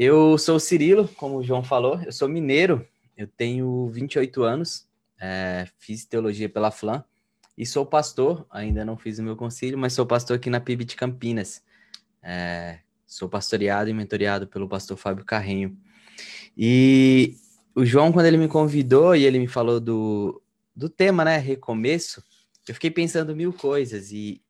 Eu sou o Cirilo, como o João falou, eu sou mineiro, eu tenho 28 anos, é, fiz teologia pela FLAM e sou pastor, ainda não fiz o meu concílio, mas sou pastor aqui na PIB de Campinas. É, sou pastoreado e mentoreado pelo pastor Fábio Carrinho. E o João, quando ele me convidou e ele me falou do, do tema, né, recomeço, eu fiquei pensando mil coisas e,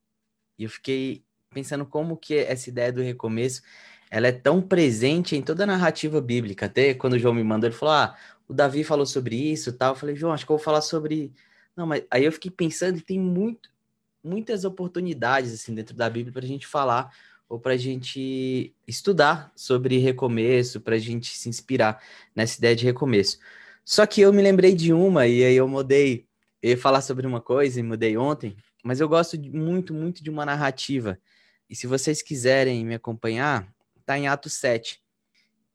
e eu fiquei pensando como que essa ideia do recomeço ela é tão presente em toda a narrativa bíblica. Até quando o João me mandou, ele falou: Ah, o Davi falou sobre isso tal. Eu falei, João, acho que eu vou falar sobre. Não, mas aí eu fiquei pensando tem muito, muitas oportunidades assim dentro da Bíblia para a gente falar ou para a gente estudar sobre recomeço, para a gente se inspirar nessa ideia de recomeço. Só que eu me lembrei de uma e aí eu mudei, eu ia falar sobre uma coisa e mudei ontem, mas eu gosto muito, muito de uma narrativa. E se vocês quiserem me acompanhar, tá em Atos 7.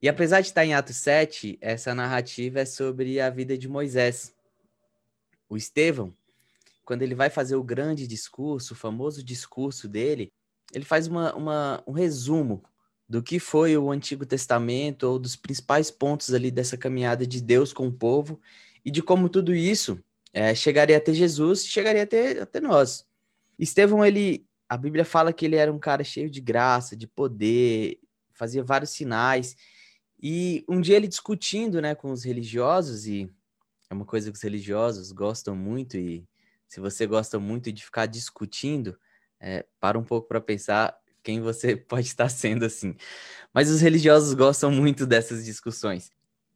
E apesar de estar em Atos 7, essa narrativa é sobre a vida de Moisés. O Estevão, quando ele vai fazer o grande discurso, o famoso discurso dele, ele faz uma, uma, um resumo do que foi o Antigo Testamento, ou dos principais pontos ali dessa caminhada de Deus com o povo, e de como tudo isso é, chegaria até Jesus, chegaria até, até nós. Estevão, ele, a Bíblia fala que ele era um cara cheio de graça, de poder, fazia vários sinais, e um dia ele discutindo, né, com os religiosos, e é uma coisa que os religiosos gostam muito, e se você gosta muito de ficar discutindo, é, para um pouco para pensar quem você pode estar sendo assim. Mas os religiosos gostam muito dessas discussões.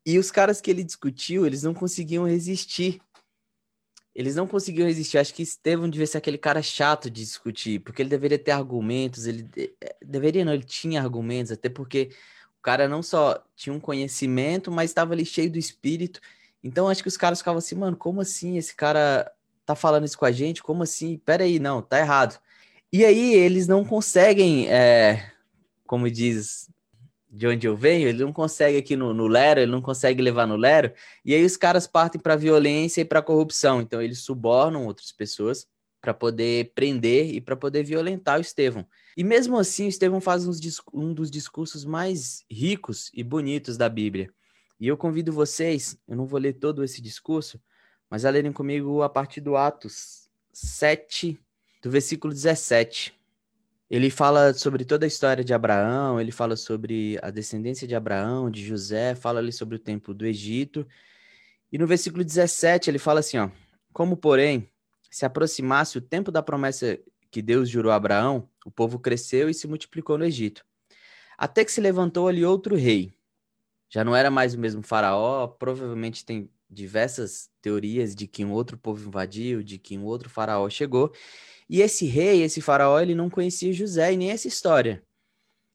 E os caras que ele discutiu, eles não conseguiam resistir. Eles não conseguiam resistir. Acho que Estevão devia ser aquele cara chato de discutir, porque ele deveria ter argumentos, ele é, deveria não, ele tinha argumentos, até porque cara não só tinha um conhecimento, mas estava ali cheio do espírito. Então acho que os caras ficavam assim, mano, como assim esse cara tá falando isso com a gente? Como assim? Pera aí, não, tá errado. E aí eles não conseguem, é, como diz de onde eu venho, ele não consegue aqui no, no Lero, ele não consegue levar no Lero, e aí os caras partem para violência e para corrupção. Então eles subornam outras pessoas para poder prender e para poder violentar o Estevão. E mesmo assim, o Estevão faz um dos discursos mais ricos e bonitos da Bíblia. E eu convido vocês, eu não vou ler todo esse discurso, mas a lerem comigo a partir do Atos 7, do versículo 17. Ele fala sobre toda a história de Abraão, ele fala sobre a descendência de Abraão, de José, fala ali sobre o tempo do Egito. E no versículo 17 ele fala assim, ó: Como, porém, se aproximasse o tempo da promessa que Deus jurou a Abraão, o povo cresceu e se multiplicou no Egito. Até que se levantou ali outro rei. Já não era mais o mesmo faraó, provavelmente tem diversas teorias de que um outro povo invadiu, de que um outro faraó chegou. E esse rei, esse faraó, ele não conhecia José e nem essa história.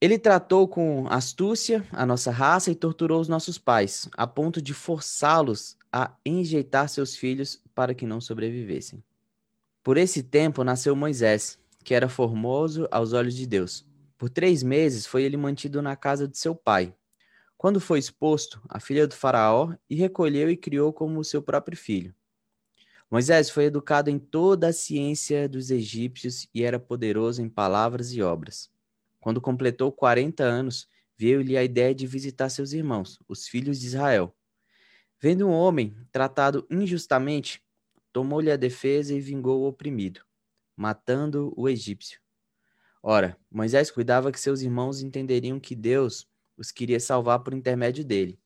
Ele tratou com astúcia a nossa raça e torturou os nossos pais, a ponto de forçá-los a enjeitar seus filhos para que não sobrevivessem. Por esse tempo nasceu Moisés, que era formoso aos olhos de Deus. Por três meses foi ele mantido na casa de seu pai. Quando foi exposto, a filha do faraó e recolheu e criou como seu próprio filho. Moisés foi educado em toda a ciência dos egípcios e era poderoso em palavras e obras. Quando completou 40 anos, veio-lhe a ideia de visitar seus irmãos, os filhos de Israel. Vendo um homem tratado injustamente, tomou-lhe a defesa e vingou o oprimido, matando o egípcio. Ora, Moisés cuidava que seus irmãos entenderiam que Deus os queria salvar por intermédio dele.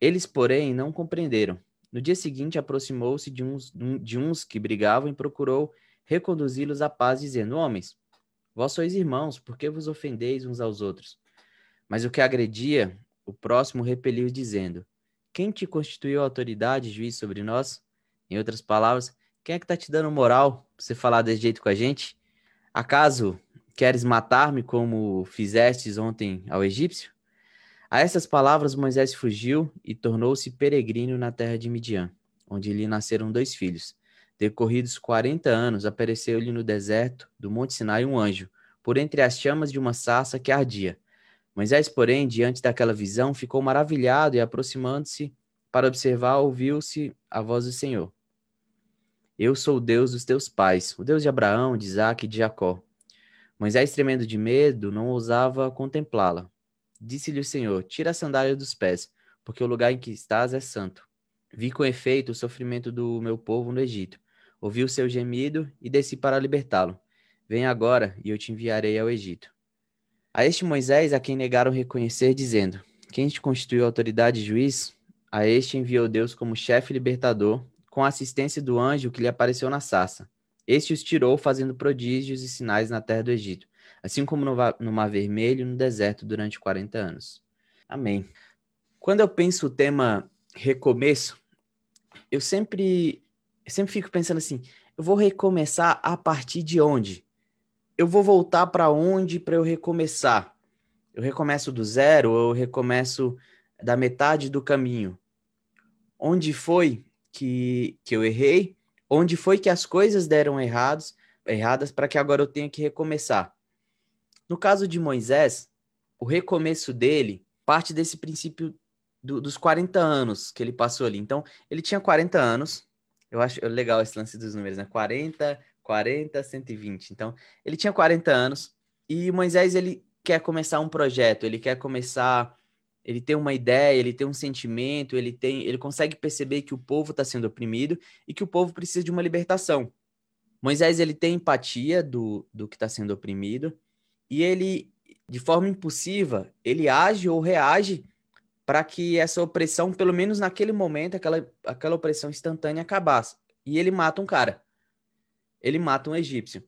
Eles, porém, não compreenderam. No dia seguinte, aproximou-se de uns, de uns que brigavam e procurou reconduzi-los à paz, dizendo: Homens, vós sois irmãos, por que vos ofendeis uns aos outros? Mas o que agredia, o próximo repeliu, dizendo: Quem te constituiu autoridade, juiz sobre nós? Em outras palavras, quem é que está te dando moral para você falar desse jeito com a gente? Acaso queres matar-me como fizestes ontem ao egípcio? A essas palavras Moisés fugiu e tornou-se peregrino na terra de Midian, onde lhe nasceram dois filhos. Decorridos quarenta anos, apareceu-lhe no deserto do Monte Sinai um anjo, por entre as chamas de uma sarça que ardia. Moisés, porém, diante daquela visão, ficou maravilhado e, aproximando-se para observar, ouviu-se a voz do Senhor. Eu sou o Deus dos teus pais, o Deus de Abraão, de Isaac e de Jacó. Moisés, tremendo de medo, não ousava contemplá-la. Disse-lhe o Senhor: Tira a sandália dos pés, porque o lugar em que estás é santo. Vi com efeito o sofrimento do meu povo no Egito. Ouvi o seu gemido e desci para libertá-lo. Venha agora e eu te enviarei ao Egito. A este Moisés, a quem negaram reconhecer, dizendo: Quem te constituiu autoridade e juiz? A este enviou Deus como chefe libertador, com a assistência do anjo que lhe apareceu na sarça. Este os tirou, fazendo prodígios e sinais na terra do Egito, assim como no, Mar Vermelho no deserto durante 40 anos. Amém. Quando eu penso o tema recomeço, eu sempre, eu sempre fico pensando assim: eu vou recomeçar a partir de onde? Eu vou voltar para onde para eu recomeçar? Eu recomeço do zero ou eu recomeço da metade do caminho? Onde foi que, que eu errei? Onde foi que as coisas deram errados, erradas para que agora eu tenha que recomeçar? No caso de Moisés, o recomeço dele parte desse princípio do, dos 40 anos que ele passou ali. Então, ele tinha 40 anos. Eu acho legal esse lance dos números, né? 40, 40, 120. Então, ele tinha 40 anos e Moisés ele quer começar um projeto, ele quer começar, ele tem uma ideia, ele tem um sentimento, ele tem, ele consegue perceber que o povo está sendo oprimido e que o povo precisa de uma libertação. Moisés ele tem empatia do, do que está sendo oprimido e ele, de forma impulsiva, ele age ou reage para que essa opressão, pelo menos naquele momento, aquela, aquela opressão instantânea acabasse. E ele mata um cara. Ele mata um egípcio.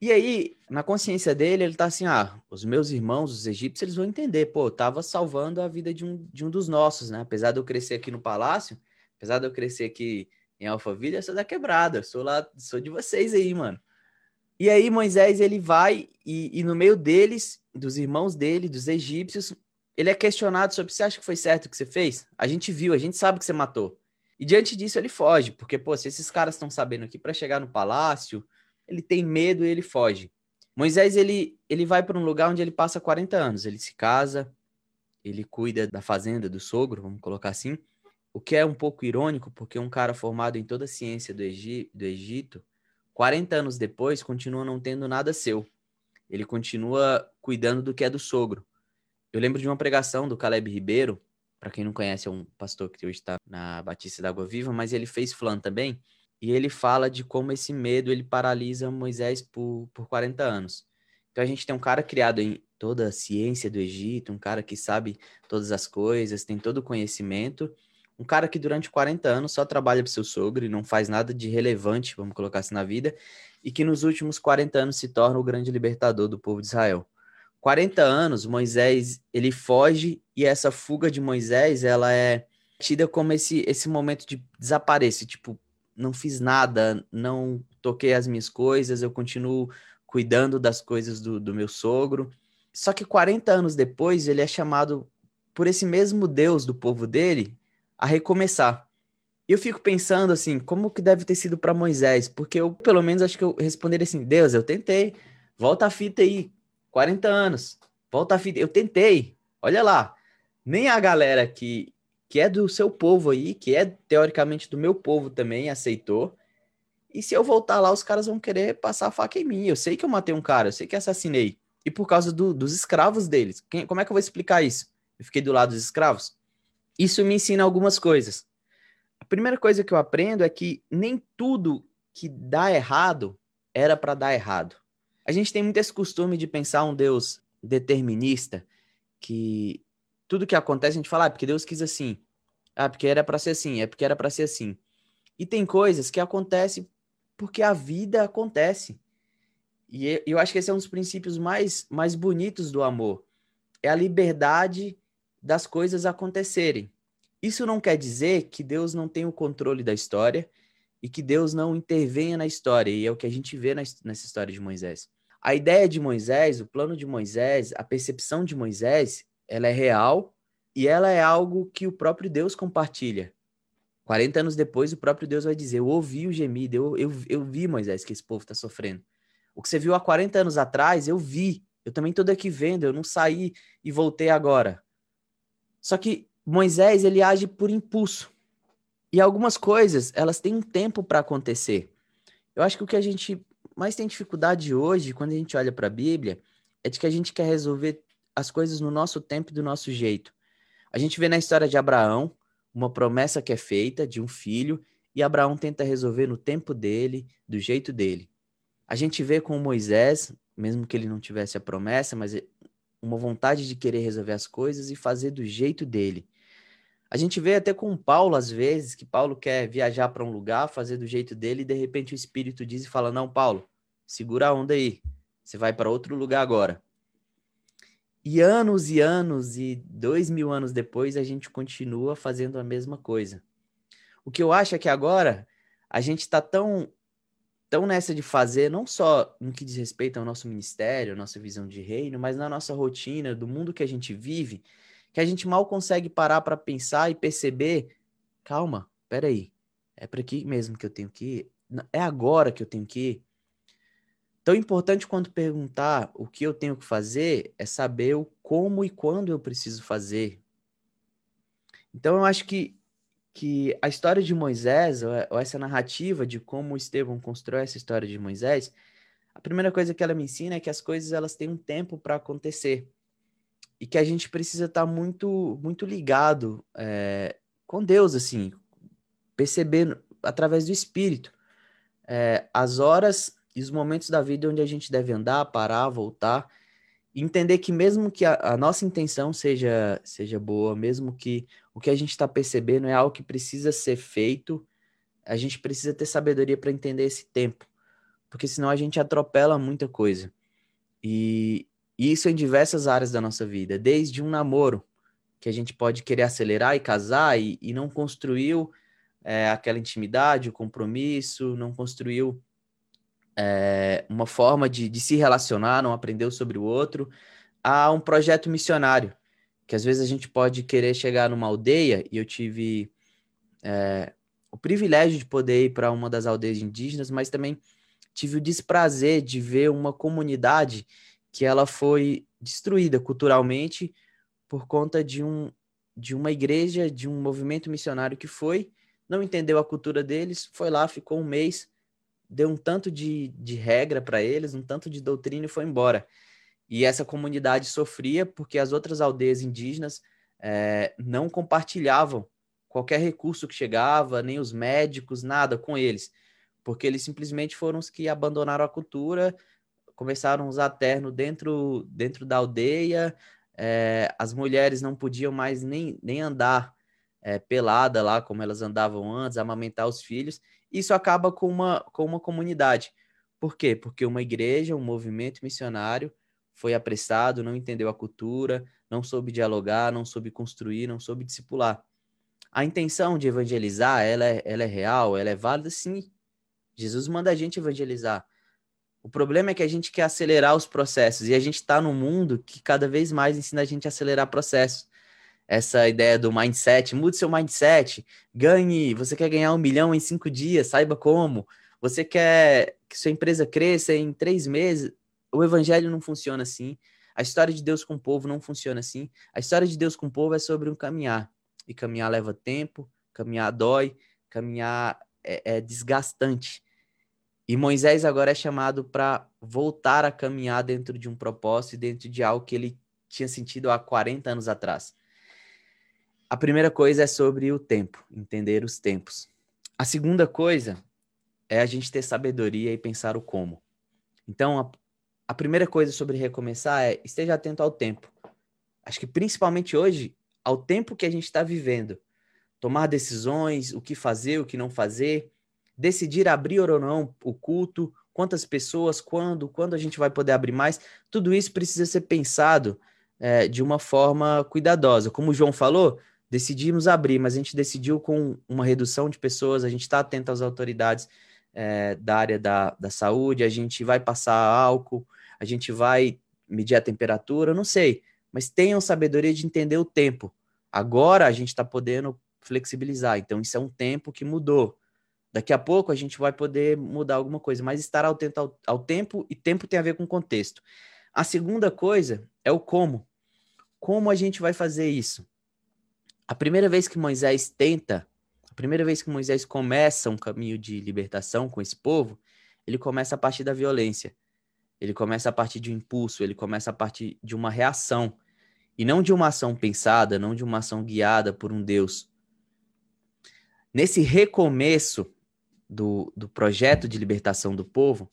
E aí, na consciência dele, ele tá assim: ah, os meus irmãos, os egípcios, eles vão entender, pô, eu tava salvando a vida de um, de um dos nossos, né? Apesar de eu crescer aqui no palácio, apesar de eu crescer aqui em Alphaville, eu sou da quebrada, eu sou lá, sou de vocês aí, mano. E aí, Moisés, ele vai e, e no meio deles, dos irmãos dele, dos egípcios, ele é questionado sobre você acha que foi certo o que você fez? A gente viu, a gente sabe que você matou. E diante disso ele foge, porque, pô, se esses caras estão sabendo aqui para chegar no palácio, ele tem medo e ele foge. Moisés, ele, ele vai para um lugar onde ele passa 40 anos. Ele se casa, ele cuida da fazenda do sogro, vamos colocar assim. O que é um pouco irônico, porque um cara formado em toda a ciência do, Egi do Egito, 40 anos depois, continua não tendo nada seu. Ele continua cuidando do que é do sogro. Eu lembro de uma pregação do Caleb Ribeiro, para quem não conhece, é um pastor que hoje está na Batista da Água Viva, mas ele fez flan também, e ele fala de como esse medo ele paralisa Moisés por, por 40 anos. Então a gente tem um cara criado em toda a ciência do Egito, um cara que sabe todas as coisas, tem todo o conhecimento, um cara que durante 40 anos só trabalha para seu sogro e não faz nada de relevante, vamos colocar assim na vida, e que nos últimos 40 anos se torna o grande libertador do povo de Israel. 40 anos, Moisés, ele foge e essa fuga de Moisés, ela é tida como esse, esse momento de desaparecer, tipo, não fiz nada, não toquei as minhas coisas, eu continuo cuidando das coisas do, do meu sogro. Só que 40 anos depois, ele é chamado por esse mesmo Deus do povo dele a recomeçar. E eu fico pensando assim, como que deve ter sido para Moisés? Porque eu, pelo menos, acho que eu responderia assim: Deus, eu tentei, volta a fita aí, 40 anos. Volta a fita. Eu tentei. Olha lá. Nem a galera que, que é do seu povo aí, que é teoricamente do meu povo também, aceitou. E se eu voltar lá, os caras vão querer passar a faca em mim. Eu sei que eu matei um cara, eu sei que assassinei. E por causa do, dos escravos deles. Quem, como é que eu vou explicar isso? Eu fiquei do lado dos escravos? Isso me ensina algumas coisas. A primeira coisa que eu aprendo é que nem tudo que dá errado era para dar errado. A gente tem muito esse costume de pensar um Deus determinista, que tudo que acontece a gente fala, ah, porque Deus quis assim. Ah, porque era para ser assim, é porque era para ser assim. E tem coisas que acontecem porque a vida acontece. E eu acho que esse é um dos princípios mais, mais bonitos do amor. É a liberdade das coisas acontecerem. Isso não quer dizer que Deus não tem o controle da história e que Deus não intervenha na história. E é o que a gente vê nessa história de Moisés. A ideia de Moisés, o plano de Moisés, a percepção de Moisés, ela é real e ela é algo que o próprio Deus compartilha. 40 anos depois, o próprio Deus vai dizer: Eu ouvi o gemido, eu, eu, eu vi, Moisés, que esse povo está sofrendo. O que você viu há 40 anos atrás, eu vi. Eu também estou daqui vendo, eu não saí e voltei agora. Só que Moisés, ele age por impulso. E algumas coisas, elas têm um tempo para acontecer. Eu acho que o que a gente mais tem dificuldade hoje, quando a gente olha para a Bíblia, é de que a gente quer resolver as coisas no nosso tempo e do nosso jeito. A gente vê na história de Abraão uma promessa que é feita de um filho e Abraão tenta resolver no tempo dele, do jeito dele. A gente vê com Moisés, mesmo que ele não tivesse a promessa, mas uma vontade de querer resolver as coisas e fazer do jeito dele. A gente vê até com Paulo, às vezes, que Paulo quer viajar para um lugar, fazer do jeito dele, e de repente o Espírito diz e fala: Não, Paulo, segura a onda aí, você vai para outro lugar agora. E anos e anos e dois mil anos depois, a gente continua fazendo a mesma coisa. O que eu acho é que agora a gente está tão, tão nessa de fazer, não só no que diz respeito ao nosso ministério, nossa visão de reino, mas na nossa rotina, do mundo que a gente vive, que a gente mal consegue parar para pensar e perceber, calma, peraí, é para aqui mesmo que eu tenho que ir? É agora que eu tenho que ir? Tão importante quanto perguntar o que eu tenho que fazer é saber o como e quando eu preciso fazer. Então eu acho que, que a história de Moisés, ou essa narrativa de como Estevão constrói essa história de Moisés, a primeira coisa que ela me ensina é que as coisas elas têm um tempo para acontecer. E que a gente precisa estar tá muito muito ligado é, com Deus assim percebendo através do Espírito. É, as horas e os momentos da vida onde a gente deve andar parar voltar entender que mesmo que a, a nossa intenção seja seja boa mesmo que o que a gente está percebendo é algo que precisa ser feito. A gente precisa ter sabedoria para entender esse tempo porque senão a gente atropela muita coisa. E, e isso em diversas áreas da nossa vida, desde um namoro, que a gente pode querer acelerar e casar e, e não construiu é, aquela intimidade, o compromisso, não construiu é, uma forma de, de se relacionar, não aprendeu sobre o outro, a um projeto missionário, que às vezes a gente pode querer chegar numa aldeia, e eu tive é, o privilégio de poder ir para uma das aldeias indígenas, mas também tive o desprazer de ver uma comunidade que ela foi destruída culturalmente por conta de, um, de uma igreja, de um movimento missionário que foi, não entendeu a cultura deles, foi lá, ficou um mês, deu um tanto de, de regra para eles, um tanto de doutrina e foi embora. E essa comunidade sofria porque as outras aldeias indígenas é, não compartilhavam qualquer recurso que chegava, nem os médicos, nada com eles, porque eles simplesmente foram os que abandonaram a cultura, começaram a usar terno dentro, dentro da aldeia, é, as mulheres não podiam mais nem, nem andar é, pelada lá, como elas andavam antes, amamentar os filhos. Isso acaba com uma, com uma comunidade. Por quê? Porque uma igreja, um movimento missionário foi apressado, não entendeu a cultura, não soube dialogar, não soube construir, não soube discipular. A intenção de evangelizar, ela é, ela é real, ela é válida, sim. Jesus manda a gente evangelizar. O problema é que a gente quer acelerar os processos e a gente está num mundo que cada vez mais ensina a gente a acelerar processos. Essa ideia do mindset, mude seu mindset, ganhe. Você quer ganhar um milhão em cinco dias, saiba como. Você quer que sua empresa cresça em três meses. O evangelho não funciona assim. A história de Deus com o povo não funciona assim. A história de Deus com o povo é sobre um caminhar. E caminhar leva tempo, caminhar dói, caminhar é, é desgastante. E Moisés agora é chamado para voltar a caminhar dentro de um propósito e dentro de algo que ele tinha sentido há 40 anos atrás. A primeira coisa é sobre o tempo, entender os tempos. A segunda coisa é a gente ter sabedoria e pensar o como. Então, a, primeira coisa sobre recomeçar é esteja atento ao tempo. Acho que principalmente hoje, ao tempo que a gente está vivendo. Tomar decisões, o que fazer, o que não fazer decidir abrir ou não o culto, quantas pessoas, quando, quando a gente vai poder abrir mais, tudo isso precisa ser pensado é, de uma forma cuidadosa. Como o João falou, decidimos abrir, mas a gente decidiu com uma redução de pessoas, a gente está atento às autoridades é, da área da, da saúde, a gente vai passar álcool, a gente vai medir a temperatura, não sei, mas tenham sabedoria de entender o tempo. Agora a gente está podendo flexibilizar, então isso é um tempo que mudou. Daqui a pouco a gente vai poder mudar alguma coisa, mas estar atento ao, ao tempo e tempo tem a ver com contexto. A segunda coisa é o como. Como a gente vai fazer isso? A primeira vez que Moisés tenta, a primeira vez que Moisés começa um caminho de libertação com esse povo, ele começa a partir da violência. Ele começa a partir de um impulso, ele começa a partir de uma reação. e não de uma ação pensada, não de uma ação guiada por um Deus. Nesse recomeço do, do projeto de libertação do povo,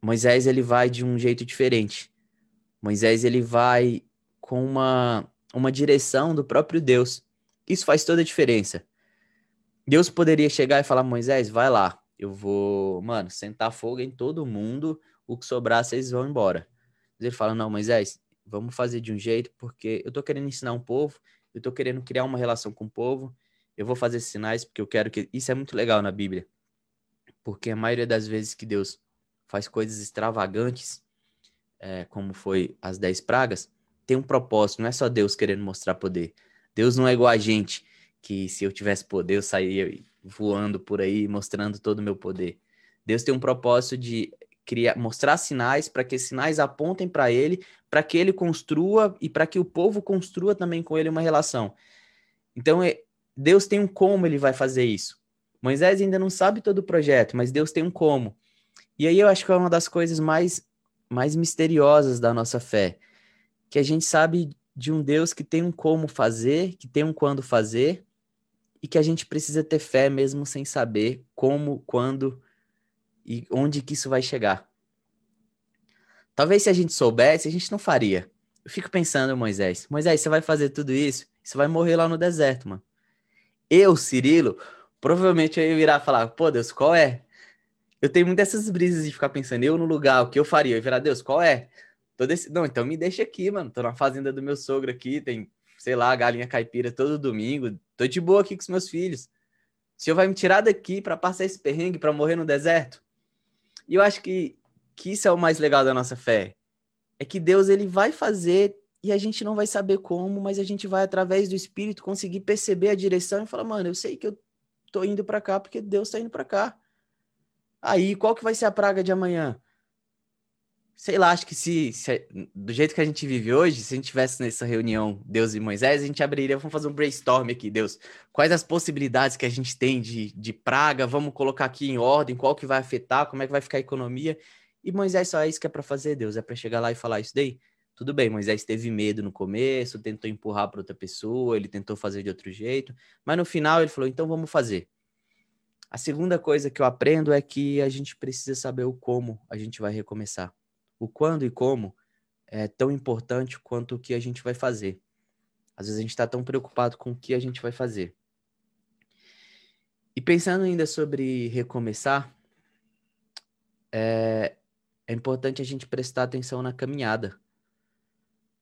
Moisés ele vai de um jeito diferente. Moisés ele vai com uma, uma direção do próprio Deus. Isso faz toda a diferença. Deus poderia chegar e falar: Moisés, vai lá, eu vou, mano, sentar fogo em todo mundo, o que sobrar vocês vão embora. Ele fala: Não, Moisés, vamos fazer de um jeito, porque eu tô querendo ensinar um povo, eu tô querendo criar uma relação com o povo, eu vou fazer sinais porque eu quero que. Isso é muito legal na Bíblia. Porque a maioria das vezes que Deus faz coisas extravagantes, é, como foi as dez pragas, tem um propósito, não é só Deus querendo mostrar poder. Deus não é igual a gente, que se eu tivesse poder, eu sairia voando por aí, mostrando todo o meu poder. Deus tem um propósito de criar, mostrar sinais para que sinais apontem para ele, para que ele construa e para que o povo construa também com ele uma relação. Então, é, Deus tem um como ele vai fazer isso. Moisés ainda não sabe todo o projeto, mas Deus tem um como. E aí eu acho que é uma das coisas mais, mais misteriosas da nossa fé, que a gente sabe de um Deus que tem um como fazer, que tem um quando fazer, e que a gente precisa ter fé mesmo sem saber como, quando e onde que isso vai chegar. Talvez se a gente soubesse, a gente não faria. Eu fico pensando, Moisés, Moisés, você vai fazer tudo isso, você vai morrer lá no deserto, mano. Eu, Cirilo, provavelmente eu e falar, pô, Deus, qual é? Eu tenho muitas dessas brisas de ficar pensando, eu no lugar, o que eu faria? Eu virar, Deus, qual é? Tô desse... Não, então me deixa aqui, mano. Tô na fazenda do meu sogro aqui, tem, sei lá, galinha caipira todo domingo. Tô de boa aqui com os meus filhos. O senhor vai me tirar daqui para passar esse perrengue, para morrer no deserto? E eu acho que, que isso é o mais legal da nossa fé. É que Deus ele vai fazer e a gente não vai saber como, mas a gente vai através do Espírito conseguir perceber a direção e falar, mano, eu sei que eu tô indo para cá porque Deus tá indo para cá. Aí, qual que vai ser a praga de amanhã? Sei lá, acho que se, se, do jeito que a gente vive hoje, se a gente tivesse nessa reunião Deus e Moisés, a gente abriria, vamos fazer um brainstorm aqui, Deus. Quais as possibilidades que a gente tem de, de praga? Vamos colocar aqui em ordem, qual que vai afetar, como é que vai ficar a economia? E Moisés só é isso que é para fazer, Deus, é para chegar lá e falar isso daí. Tudo bem, Moisés teve medo no começo, tentou empurrar para outra pessoa, ele tentou fazer de outro jeito, mas no final ele falou: então vamos fazer. A segunda coisa que eu aprendo é que a gente precisa saber o como a gente vai recomeçar. O quando e como é tão importante quanto o que a gente vai fazer. Às vezes a gente está tão preocupado com o que a gente vai fazer. E pensando ainda sobre recomeçar, é, é importante a gente prestar atenção na caminhada.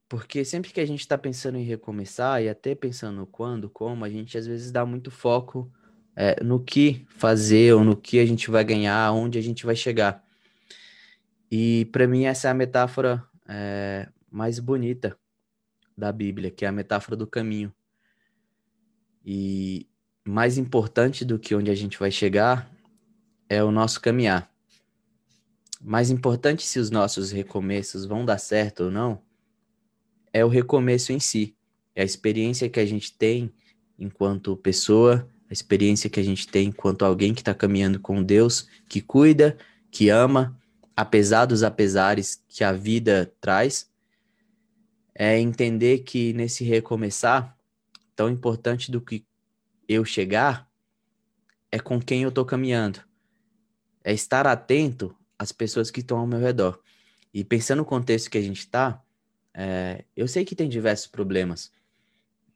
Porque sempre que a gente está pensando em recomeçar e até pensando quando, como, a gente às vezes dá muito foco é, no que fazer ou no que a gente vai ganhar, onde a gente vai chegar. E para mim essa é a metáfora é, mais bonita da Bíblia, que é a metáfora do caminho. E mais importante do que onde a gente vai chegar é o nosso caminhar. Mais importante se os nossos recomeços vão dar certo ou não, é o recomeço em si. É a experiência que a gente tem enquanto pessoa a experiência que a gente tem enquanto alguém que está caminhando com Deus, que cuida, que ama, apesar dos apesares que a vida traz, é entender que nesse recomeçar, tão importante do que eu chegar, é com quem eu estou caminhando. É estar atento às pessoas que estão ao meu redor. E pensando no contexto que a gente está, é, eu sei que tem diversos problemas.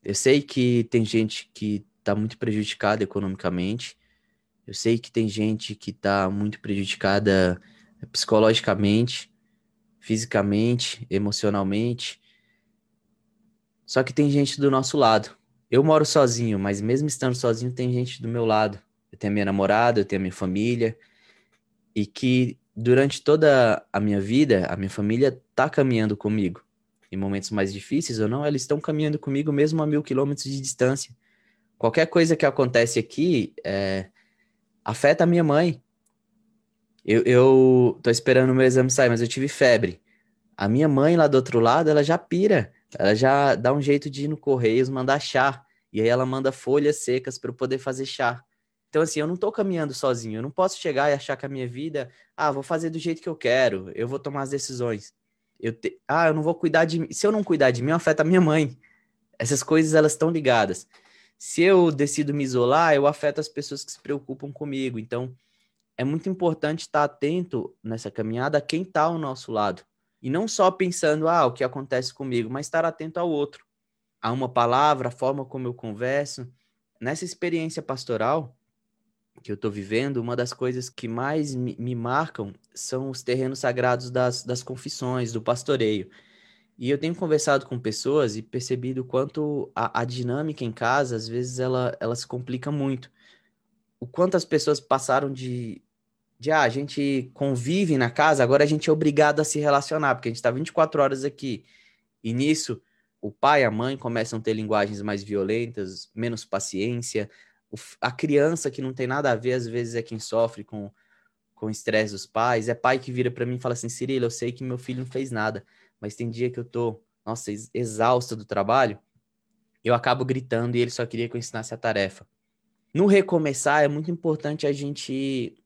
Eu sei que tem gente que está muito prejudicada economicamente. Eu sei que tem gente que está muito prejudicada psicologicamente, fisicamente, emocionalmente. Só que tem gente do nosso lado. Eu moro sozinho, mas mesmo estando sozinho, tem gente do meu lado. Eu tenho a minha namorada, eu tenho a minha família. E que durante toda a minha vida, a minha família tá caminhando comigo. Em momentos mais difíceis ou não, eles estão caminhando comigo mesmo a mil quilômetros de distância. Qualquer coisa que acontece aqui é, afeta a minha mãe. Eu, eu tô esperando o meu exame sair, mas eu tive febre. A minha mãe lá do outro lado, ela já pira. Ela já dá um jeito de ir no Correios mandar chá. E aí ela manda folhas secas para eu poder fazer chá. Então, assim, eu não tô caminhando sozinho. Eu não posso chegar e achar que a minha vida, ah, vou fazer do jeito que eu quero, eu vou tomar as decisões. Eu te... Ah, eu não vou cuidar de mim. Se eu não cuidar de mim, afeta a minha mãe. Essas coisas, elas estão ligadas. Se eu decido me isolar, eu afeto as pessoas que se preocupam comigo. Então, é muito importante estar atento nessa caminhada a quem está ao nosso lado. E não só pensando, ah, o que acontece comigo, mas estar atento ao outro. A uma palavra, a forma como eu converso. Nessa experiência pastoral que eu estou vivendo, uma das coisas que mais me, me marcam são os terrenos sagrados das, das confissões, do pastoreio. E eu tenho conversado com pessoas e percebido quanto a, a dinâmica em casa, às vezes, ela, ela se complica muito. O quanto as pessoas passaram de, de ah, a gente convive na casa, agora a gente é obrigado a se relacionar, porque a gente está 24 horas aqui. E nisso, o pai e a mãe começam a ter linguagens mais violentas, menos paciência. O, a criança que não tem nada a ver, às vezes, é quem sofre com, com o estresse dos pais. É pai que vira para mim e fala assim: Cirilo, eu sei que meu filho não fez nada, mas tem dia que eu tô, nossa, exausta do trabalho, eu acabo gritando e ele só queria que eu ensinasse a tarefa. No recomeçar, é muito importante a gente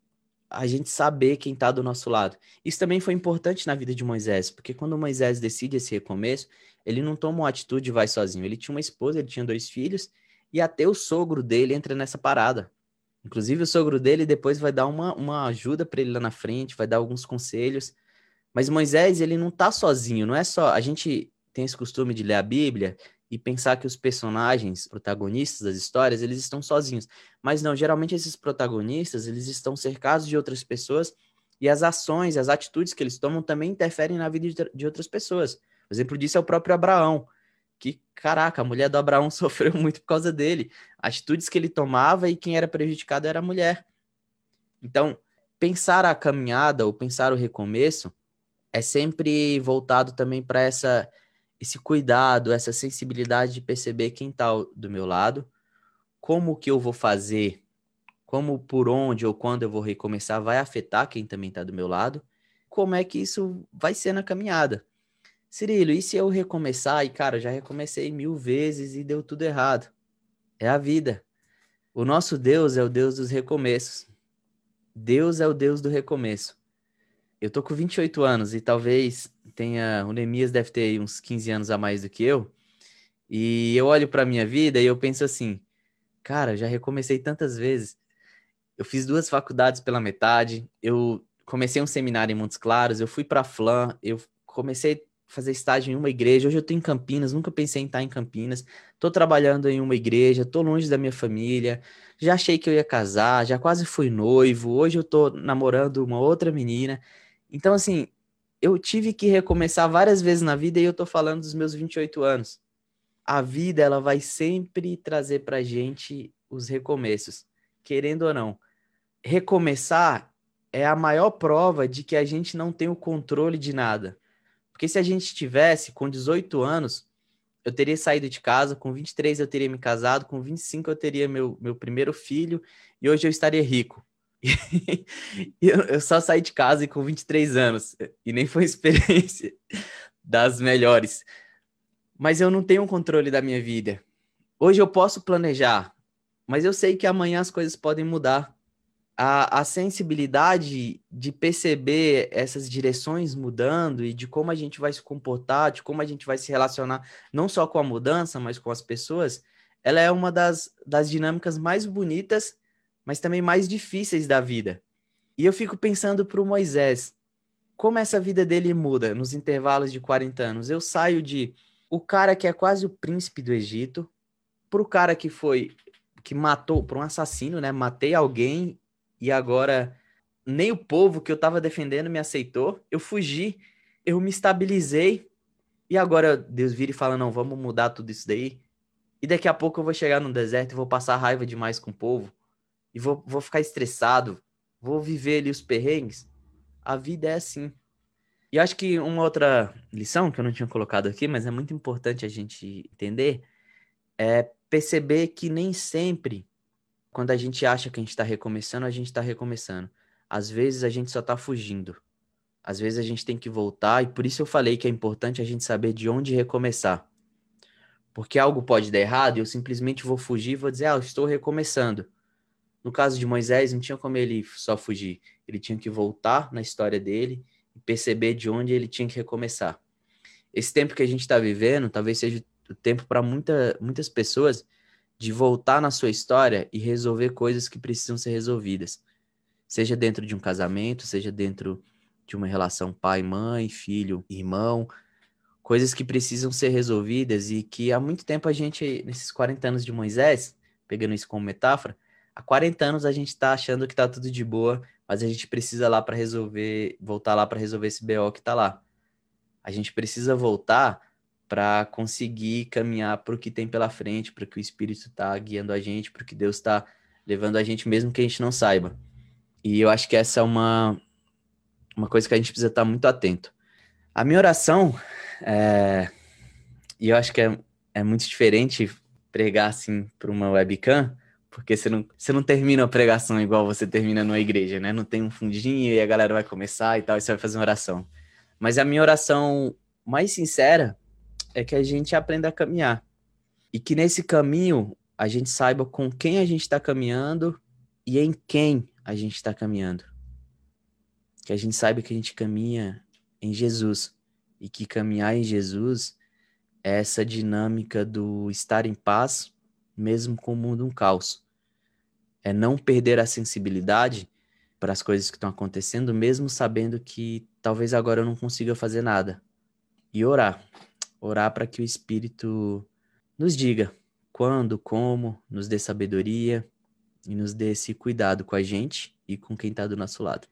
a gente saber quem está do nosso lado. Isso também foi importante na vida de Moisés, porque quando Moisés decide esse recomeço, ele não toma uma atitude e vai sozinho. Ele tinha uma esposa, ele tinha dois filhos, e até o sogro dele entra nessa parada. Inclusive, o sogro dele depois vai dar uma, uma ajuda para ele lá na frente, vai dar alguns conselhos. Mas Moisés, ele não está sozinho, não é só. A gente tem esse costume de ler a Bíblia e pensar que os personagens, protagonistas das histórias, eles estão sozinhos. Mas não, geralmente esses protagonistas, eles estão cercados de outras pessoas e as ações, as atitudes que eles tomam também interferem na vida de outras pessoas. O exemplo disso é o próprio Abraão, que, caraca, a mulher do Abraão sofreu muito por causa dele. Atitudes que ele tomava e quem era prejudicado era a mulher. Então, pensar a caminhada ou pensar o recomeço é sempre voltado também para essa esse cuidado, essa sensibilidade de perceber quem está do meu lado, como que eu vou fazer, como por onde ou quando eu vou recomeçar vai afetar quem também está do meu lado, como é que isso vai ser na caminhada. Cirilo, e se eu recomeçar? E cara, já recomecei mil vezes e deu tudo errado. É a vida. O nosso Deus é o Deus dos recomeços. Deus é o Deus do recomeço eu tô com 28 anos e talvez tenha. O Nemias deve ter uns 15 anos a mais do que eu. E eu olho para minha vida e eu penso assim: cara, já recomecei tantas vezes. Eu fiz duas faculdades pela metade, eu comecei um seminário em Montes Claros, eu fui para Flan, eu comecei a fazer estágio em uma igreja. Hoje eu tô em Campinas, nunca pensei em estar em Campinas. Tô trabalhando em uma igreja, tô longe da minha família. Já achei que eu ia casar, já quase fui noivo. Hoje eu tô namorando uma outra menina. Então, assim, eu tive que recomeçar várias vezes na vida e eu tô falando dos meus 28 anos. A vida, ela vai sempre trazer pra gente os recomeços, querendo ou não. Recomeçar é a maior prova de que a gente não tem o controle de nada. Porque se a gente tivesse com 18 anos, eu teria saído de casa, com 23 eu teria me casado, com 25 eu teria meu, meu primeiro filho e hoje eu estaria rico. eu só saí de casa com 23 anos e nem foi experiência das melhores. Mas eu não tenho controle da minha vida. Hoje eu posso planejar, mas eu sei que amanhã as coisas podem mudar. A, a sensibilidade de perceber essas direções mudando e de como a gente vai se comportar, de como a gente vai se relacionar, não só com a mudança, mas com as pessoas, ela é uma das, das dinâmicas mais bonitas mas também mais difíceis da vida. E eu fico pensando para o Moisés, como essa vida dele muda nos intervalos de 40 anos. Eu saio de o cara que é quase o príncipe do Egito, para o cara que foi, que matou, para um assassino, né? Matei alguém e agora nem o povo que eu estava defendendo me aceitou. Eu fugi, eu me estabilizei e agora Deus vira e fala: não, vamos mudar tudo isso daí. E daqui a pouco eu vou chegar no deserto e vou passar raiva demais com o povo e vou, vou ficar estressado, vou viver ali os perrengues. A vida é assim. E acho que uma outra lição que eu não tinha colocado aqui, mas é muito importante a gente entender, é perceber que nem sempre, quando a gente acha que a gente está recomeçando, a gente está recomeçando. Às vezes a gente só está fugindo. Às vezes a gente tem que voltar, e por isso eu falei que é importante a gente saber de onde recomeçar. Porque algo pode dar errado e eu simplesmente vou fugir e vou dizer, ah, eu estou recomeçando. No caso de Moisés, não tinha como ele só fugir. Ele tinha que voltar na história dele perceber de onde ele tinha que recomeçar. Esse tempo que a gente está vivendo, talvez seja o tempo para muita, muitas pessoas de voltar na sua história e resolver coisas que precisam ser resolvidas. Seja dentro de um casamento, seja dentro de uma relação pai, mãe, filho, irmão, coisas que precisam ser resolvidas e que há muito tempo a gente, nesses 40 anos de Moisés, pegando isso como metáfora, há 40 anos a gente está achando que está tudo de boa, mas a gente precisa lá para resolver, voltar lá para resolver esse BO que está lá. A gente precisa voltar para conseguir caminhar para o que tem pela frente, para que o Espírito está guiando a gente, para que Deus está levando a gente, mesmo que a gente não saiba. E eu acho que essa é uma, uma coisa que a gente precisa estar tá muito atento. A minha oração, é, e eu acho que é, é muito diferente pregar assim para uma webcam, porque você não, você não termina a pregação igual você termina numa igreja, né? Não tem um fundinho e a galera vai começar e tal, e você vai fazer uma oração. Mas a minha oração mais sincera é que a gente aprenda a caminhar. E que nesse caminho a gente saiba com quem a gente está caminhando e em quem a gente está caminhando. Que a gente saiba que a gente caminha em Jesus. E que caminhar em Jesus é essa dinâmica do estar em paz, mesmo com o mundo um caos. É não perder a sensibilidade para as coisas que estão acontecendo, mesmo sabendo que talvez agora eu não consiga fazer nada. E orar orar para que o Espírito nos diga quando, como, nos dê sabedoria e nos dê esse cuidado com a gente e com quem está do nosso lado.